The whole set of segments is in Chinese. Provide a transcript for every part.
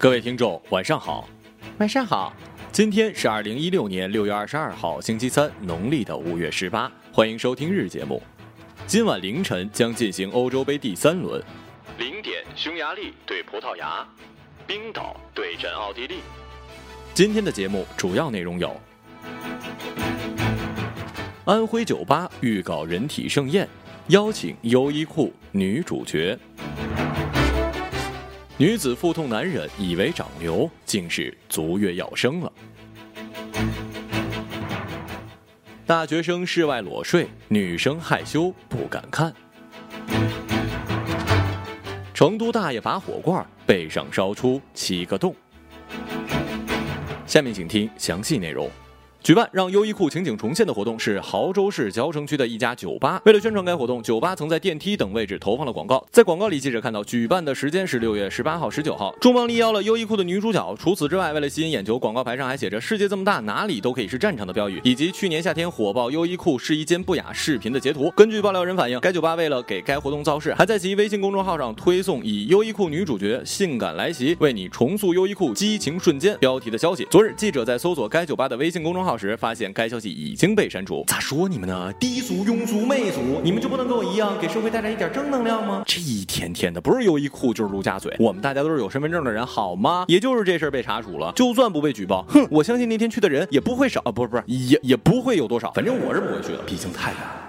各位听众，晚上好，晚上好。今天是二零一六年六月二十二号，星期三，农历的五月十八。欢迎收听日节目。今晚凌晨将进行欧洲杯第三轮，零点匈牙利对葡萄牙，冰岛对阵奥地利。今天的节目主要内容有：安徽酒吧预告人体盛宴，邀请优衣库女主角。女子腹痛难忍，以为长瘤，竟是足月要生了。大学生室外裸睡，女生害羞不敢看。成都大爷拔火罐，背上烧出七个洞。下面请听详细内容。举办让优衣库情景重现的活动是亳州市蕉城区的一家酒吧。为了宣传该活动，酒吧曾在电梯等位置投放了广告。在广告里，记者看到举办的时间是六月十八号、十九号，重磅力邀了优衣库的女主角。除此之外，为了吸引眼球，广告牌上还写着“世界这么大，哪里都可以是战场”的标语，以及去年夏天火爆优衣库试衣间不雅视频的截图。根据爆料人反映，该酒吧为了给该活动造势，还在其微信公众号上推送以优衣库女主角性感来袭，为你重塑优衣库激情瞬间标题的消息。昨日，记者在搜索该酒吧的微信公众号时，发现该。消息已经被删除，咋说你们呢？低俗、庸俗、媚俗，你们就不能跟我一样，给社会带来一点正能量吗？这一天天的，不是优衣库就是陆家嘴，我们大家都是有身份证的人，好吗？也就是这事儿被查处了，就算不被举报，哼，我相信那天去的人也不会少啊，不是不是，也也不会有多少，反正我是不会去的，毕竟太远了。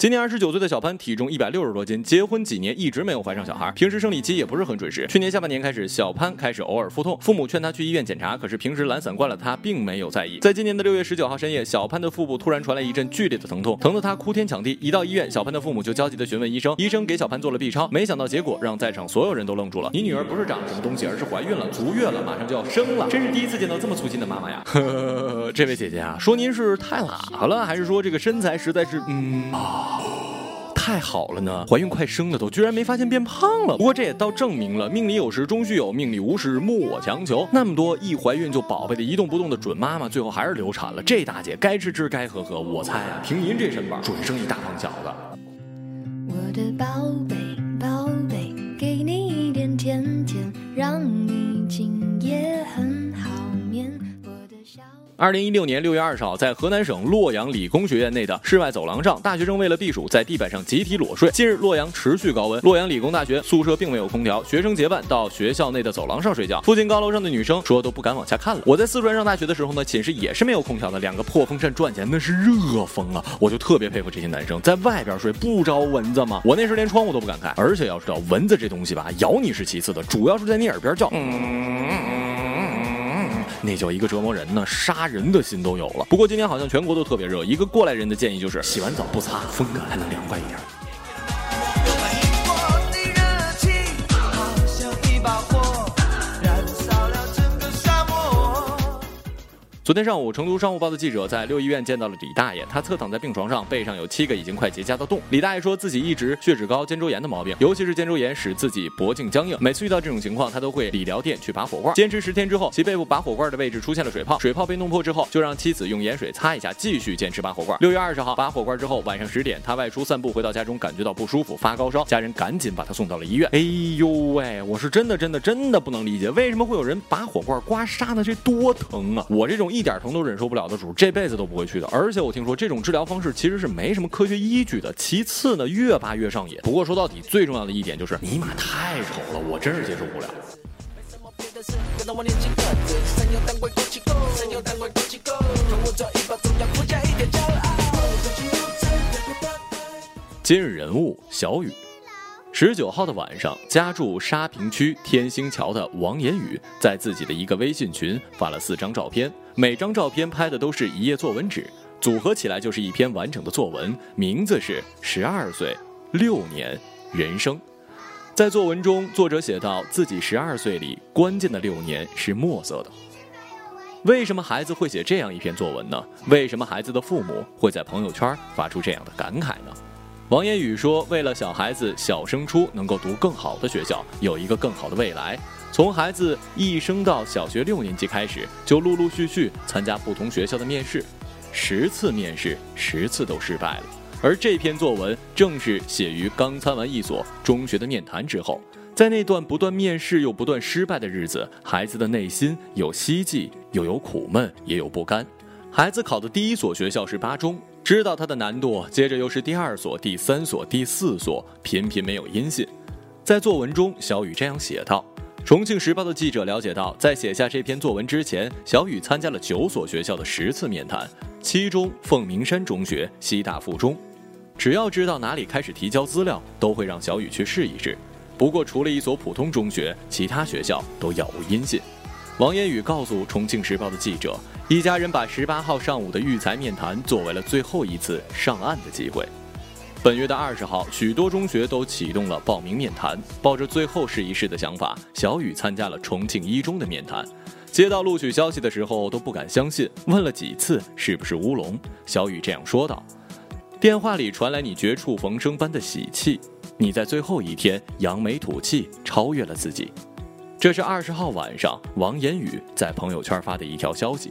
今年二十九岁的小潘，体重一百六十多斤，结婚几年一直没有怀上小孩，平时生理期也不是很准时。去年下半年开始，小潘开始偶尔腹痛，父母劝他去医院检查，可是平时懒散惯了，他并没有在意。在今年的六月十九号深夜，小潘的腹部突然传来一阵剧烈的疼痛，疼得他哭天抢地。一到医院，小潘的父母就焦急地询问医生，医生给小潘做了 B 超，没想到结果让在场所有人都愣住了。你女儿不是长了什么东西，而是怀孕了，足月了，马上就要生了，真是第一次见到这么粗心的妈妈呀！呵呵，这位姐姐啊，说您是太懒了，还是说这个身材实在是嗯啊？太好了呢，怀孕快生了都，居然没发现变胖了。不过这也倒证明了命里有时终须有，命里无时莫我强求。那么多一怀孕就宝贝的一动不动的准妈妈，最后还是流产了。这大姐该吃吃该喝喝，我猜啊，凭您这身板，准生一大胖小子。我的宝贝二零一六年六月二十号，在河南省洛阳理工学院内的室外走廊上，大学生为了避暑，在地板上集体裸睡。近日，洛阳持续高温，洛阳理工大学宿舍并没有空调，学生结伴到学校内的走廊上睡觉。附近高楼上的女生说都不敢往下看了。我在四川上大学的时候呢，寝室也是没有空调的，两个破风扇转起来那是热风啊！我就特别佩服这些男生，在外边睡不招蚊子吗？我那时连窗户都不敢开，而且要知道蚊子这东西吧，咬你是其次的，主要是在你耳边叫。那叫一个折磨人呢，杀人的心都有了。不过今天好像全国都特别热，一个过来人的建议就是洗完澡不擦，风格还能凉快一点。昨天上午，成都商务报的记者在六医院见到了李大爷，他侧躺在病床上，背上有七个已经快结痂的洞。李大爷说自己一直血脂高、肩周炎的毛病，尤其是肩周炎使自己脖颈僵硬，每次遇到这种情况，他都会理疗店去拔火罐。坚持十天之后，其背部拔火罐的位置出现了水泡，水泡被弄破之后，就让妻子用盐水擦一下，继续坚持拔火罐。六月二十号拔火罐之后，晚上十点，他外出散步，回到家中感觉到不舒服，发高烧，家人赶紧把他送到了医院。哎呦喂，我是真的真的真的不能理解，为什么会有人拔火罐刮痧呢？这多疼啊！我这种一一点疼都忍受不了。的主这辈子都不会去的，而且我听说这种治疗方式其实是没什么科学依据的。其次呢，越拔越上瘾。不过说到底，最重要的一点就是尼玛太丑了，我真是接受不了。今日人物：小雨。十九号的晚上，家住沙坪区天星桥的王言宇在自己的一个微信群发了四张照片，每张照片拍的都是一页作文纸，组合起来就是一篇完整的作文，名字是《十二岁六年人生》。在作文中，作者写到自己十二岁里关键的六年是墨色的。为什么孩子会写这样一篇作文呢？为什么孩子的父母会在朋友圈发出这样的感慨呢？王言宇说：“为了小孩子小升初能够读更好的学校，有一个更好的未来，从孩子一升到小学六年级开始，就陆陆续续参加不同学校的面试，十次面试，十次都失败了。而这篇作文正是写于刚参完一所中学的面谈之后。”在那段不断面试又不断失败的日子，孩子的内心有希冀，又有苦闷，也有不甘。孩子考的第一所学校是八中，知道它的难度，接着又是第二所、第三所、第四所，频频没有音信。在作文中，小雨这样写道：“重庆时报的记者了解到，在写下这篇作文之前，小雨参加了九所学校的十次面谈，其中凤鸣山中学、西大附中，只要知道哪里开始提交资料，都会让小雨去试一试。”不过，除了一所普通中学，其他学校都杳无音信。王言宇告诉《重庆时报》的记者，一家人把十八号上午的育才面谈作为了最后一次上岸的机会。本月的二十号，许多中学都启动了报名面谈，抱着最后试一试的想法，小雨参加了重庆一中的面谈。接到录取消息的时候都不敢相信，问了几次是不是乌龙。小雨这样说道：“电话里传来你绝处逢生般的喜气。”你在最后一天扬眉吐气，超越了自己。这是二十号晚上王言语在朋友圈发的一条消息。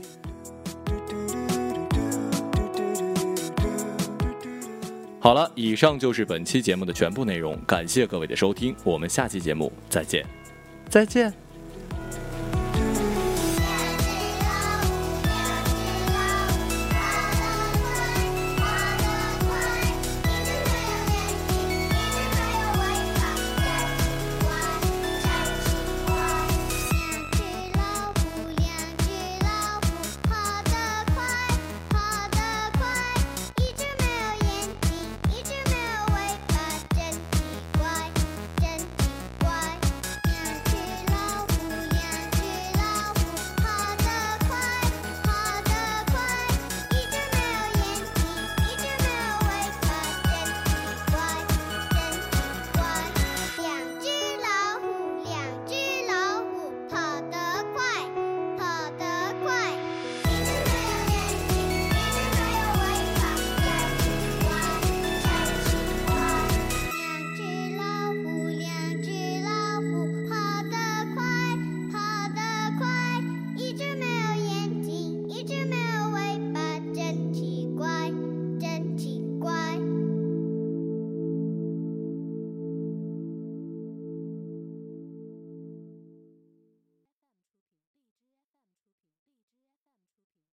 好了，以上就是本期节目的全部内容，感谢各位的收听，我们下期节目再见，再见。